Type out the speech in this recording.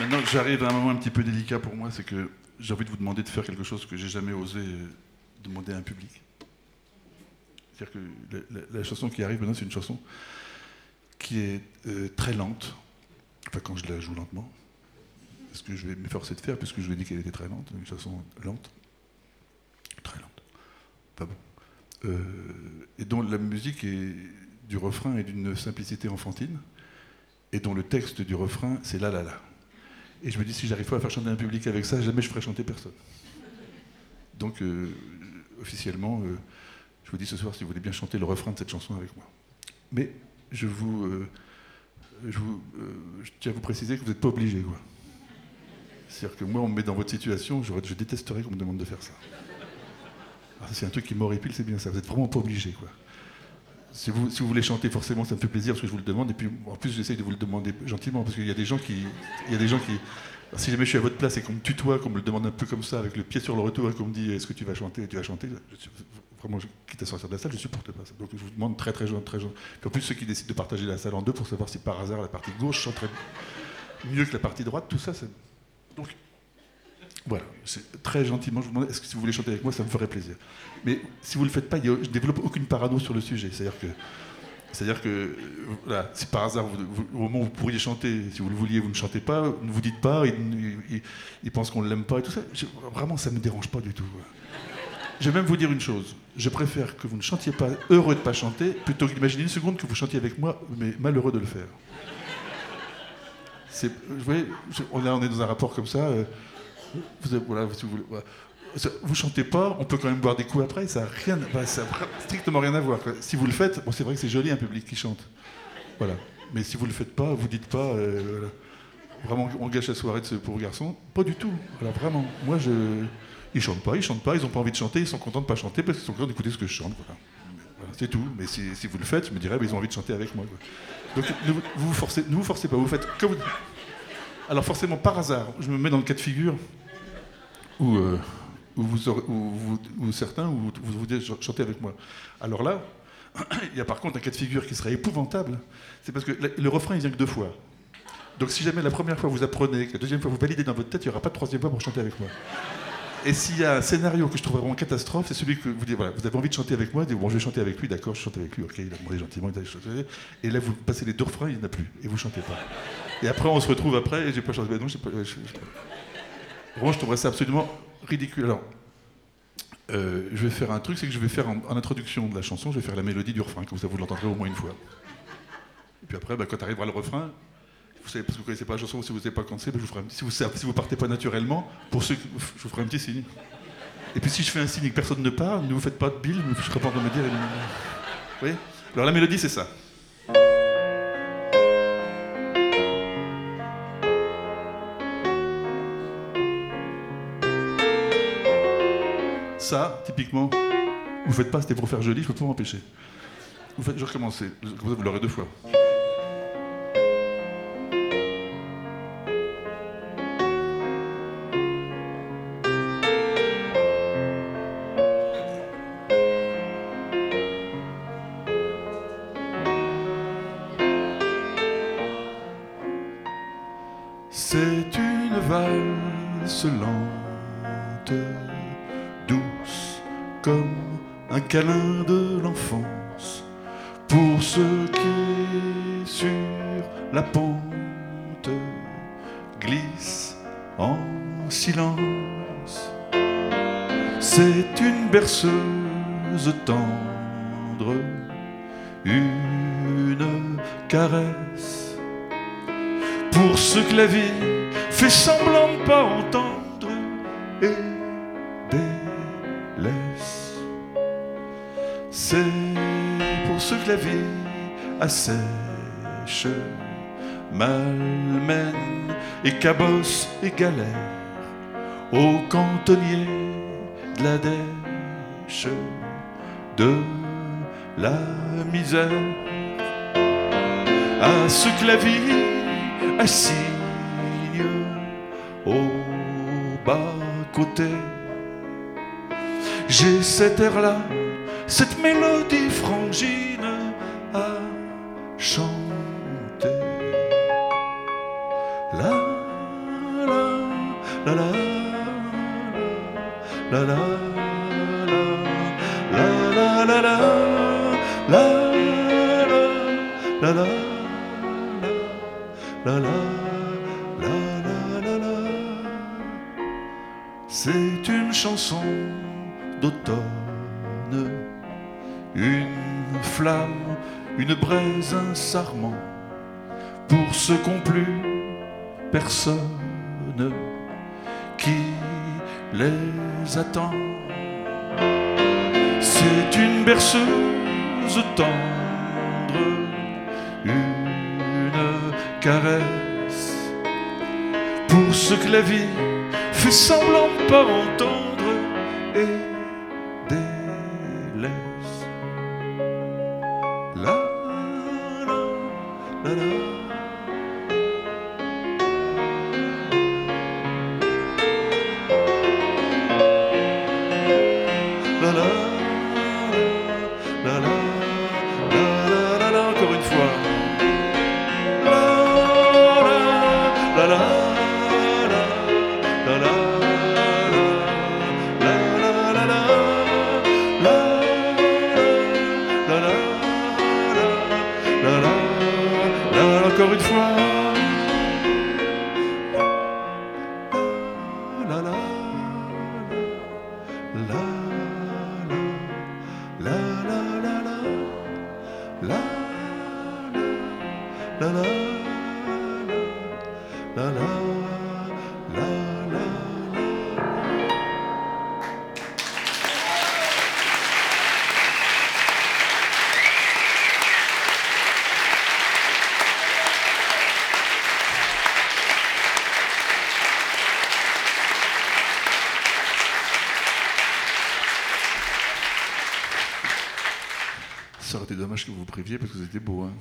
Maintenant, j'arrive à un moment un petit peu délicat pour moi, c'est que j'ai envie de vous demander de faire quelque chose que j'ai jamais osé euh, demander à un public. C'est-à-dire que la, chanson qui arrive maintenant, c'est une chanson qui est euh, très lente. Enfin, quand je la joue lentement, ce que je vais m'efforcer de faire, puisque je vous ai dit qu'elle était très lente, une chanson lente. Très lente. Pas bon. Euh, et dont la musique du refrain est d'une simplicité enfantine, et dont le texte du refrain, c'est la la la. Et je me dis, si j'arrive pas à faire chanter un public avec ça, jamais je ferai chanter personne. Donc, euh, officiellement, euh, je vous dis ce soir si vous voulez bien chanter le refrain de cette chanson avec moi. Mais je vous, euh, je, vous tiens à vous préciser que vous n'êtes pas obligé. C'est-à-dire que moi, on me met dans votre situation, je, je détesterais qu'on me demande de faire ça. c'est un truc qui m'horripile, c'est bien ça. Vous n'êtes vraiment pas obligé. Quoi. Si vous, si vous, voulez chanter, forcément, ça me fait plaisir parce que je vous le demande. Et puis, en plus, j'essaye de vous le demander gentiment parce qu'il y a des gens qui. Il y a des gens qui. Si jamais je suis à votre place et qu'on me tutoie, qu'on me le demande un peu comme ça, avec le pied sur le retour, et qu'on me dit est-ce que tu vas chanter? Tu vas chanter? Vraiment, quitte à sortir de la salle, je supporte pas ça. Donc je vous demande très très gentil, très gentil. Puis en plus, ceux qui décident de partager la salle en deux pour savoir si par hasard la partie gauche chanterait mieux que la partie droite, tout ça, c'est. Donc, voilà, très gentiment, je vous demande, est-ce que si vous voulez chanter avec moi, ça me ferait plaisir. Mais si vous ne le faites pas, je ne développe aucune parano sur le sujet. C'est-à-dire que, c'est-à-dire que voilà, si par hasard, au moment où vous pourriez chanter, si vous le vouliez, vous ne chantez pas, ne vous dites pas, il, pense qu'on ne l'aime pas et tout ça. vraiment, ça ne me dérange pas du tout. Je vais même vous dire une chose. Je préfère que vous ne chantiez pas heureux de ne pas chanter, plutôt que d'imaginer une seconde que vous chantiez avec moi, mais malheureux de le faire. vous voyez, on est dans un rapport comme ça. Vous, voilà, vous, voilà. vous chantez pas, on peut quand même boire des coups après, ça n'a rien, strictement rien à voir. Si vous le faites, bon, c'est vrai que c'est joli un public qui chante. Voilà. Mais si vous le faites pas, vous dites pas, euh, vraiment, on gâche la soirée de ce pauvre garçon. Pas du tout. Voilà, vraiment. Moi, ils chantent pas, ils chantent pas, ils n'ont pas envie de chanter, ils sont contents de pas chanter parce qu'ils sont contents d'écouter ce que je chante. Voilà. c'est tout. Mais si, vous le faites, je me dirais, bah, ils ont envie de chanter avec moi. Donc, ne vous, forcez, ne vous forcez pas. Vous faites comme vous. Alors forcément, par hasard, je me mets dans le cas de figure ou, euh, vous, certains, ou vous, vous chanter avec moi. Alors là, il y a par contre un cas de figure qui serait épouvantable, c'est parce que le, refrain, il vient que deux fois. Donc si jamais la première fois vous apprenez, la deuxième fois vous validez dans votre tête, il n'y aura pas de troisième fois pour chanter avec moi. Et s'il y a un scénario que je trouve vraiment catastrophe, c'est celui que vous dites, voilà, vous avez envie de chanter avec moi, dites, bon, je vais chanter avec lui, d'accord, je chante avec lui, ok, il a demandé gentiment, il a chanté. Et là, vous passez les deux refrains, il n'y en a plus, et vous chantez pas. Et après, on se retrouve après, et j'ai pas chanté. Ben non, j'ai pas, Vraiment, je trouverais ça absolument ridicule. Alors, euh, je vais faire un truc, c'est que je vais faire en, introduction de la chanson, je vais faire la mélodie du refrain, comme ça vous l'entendrez au moins une fois. Et puis après, bah, quand arrivera le refrain, vous savez, parce que vous connaissez pas la chanson, si vous ne savez pas c'est, bah, je vous ferai si vous si partez pas naturellement, pour ceux, je vous ferai un petit signe. Et puis si je fais un signe et que personne ne parle, ne vous faites pas de bile, je serai pas de me dire. Vous voyez? Alors la mélodie, c'est ça. Ça, typiquement, vous faites pas, c'était pour faire joli, je peux pas m'empêcher. Vous faites, je recommence, comme ça vous l'aurez deux fois. C'est une valse lente comme un câlin de l'enfance pour ce qui sur la pente glisse en silence. C'est une berceuse tendre, une caresse pour ce que la vie fait semblant de pas entendre Pour ceux que la vie assèche, malmène et cabosse et galère au cantonnier de la dèche de la misère. À ceux que la vie assigne au bas côté. J'ai cette air-là cette mélodie frangine à chanter. La la la la la la la la la la la la la la la la la la C'est une chanson d'automne, une flamme, une braise, un sarment pour ceux qu'ont plus personne qui les attend. C'est une berceuse tendre, une caresse pour ce que la vie fait semblant pas entendre délaisse. La la la la. La la la la La la Ça aurait été dommage que vous vous priviez parce que c'était beau. Hein.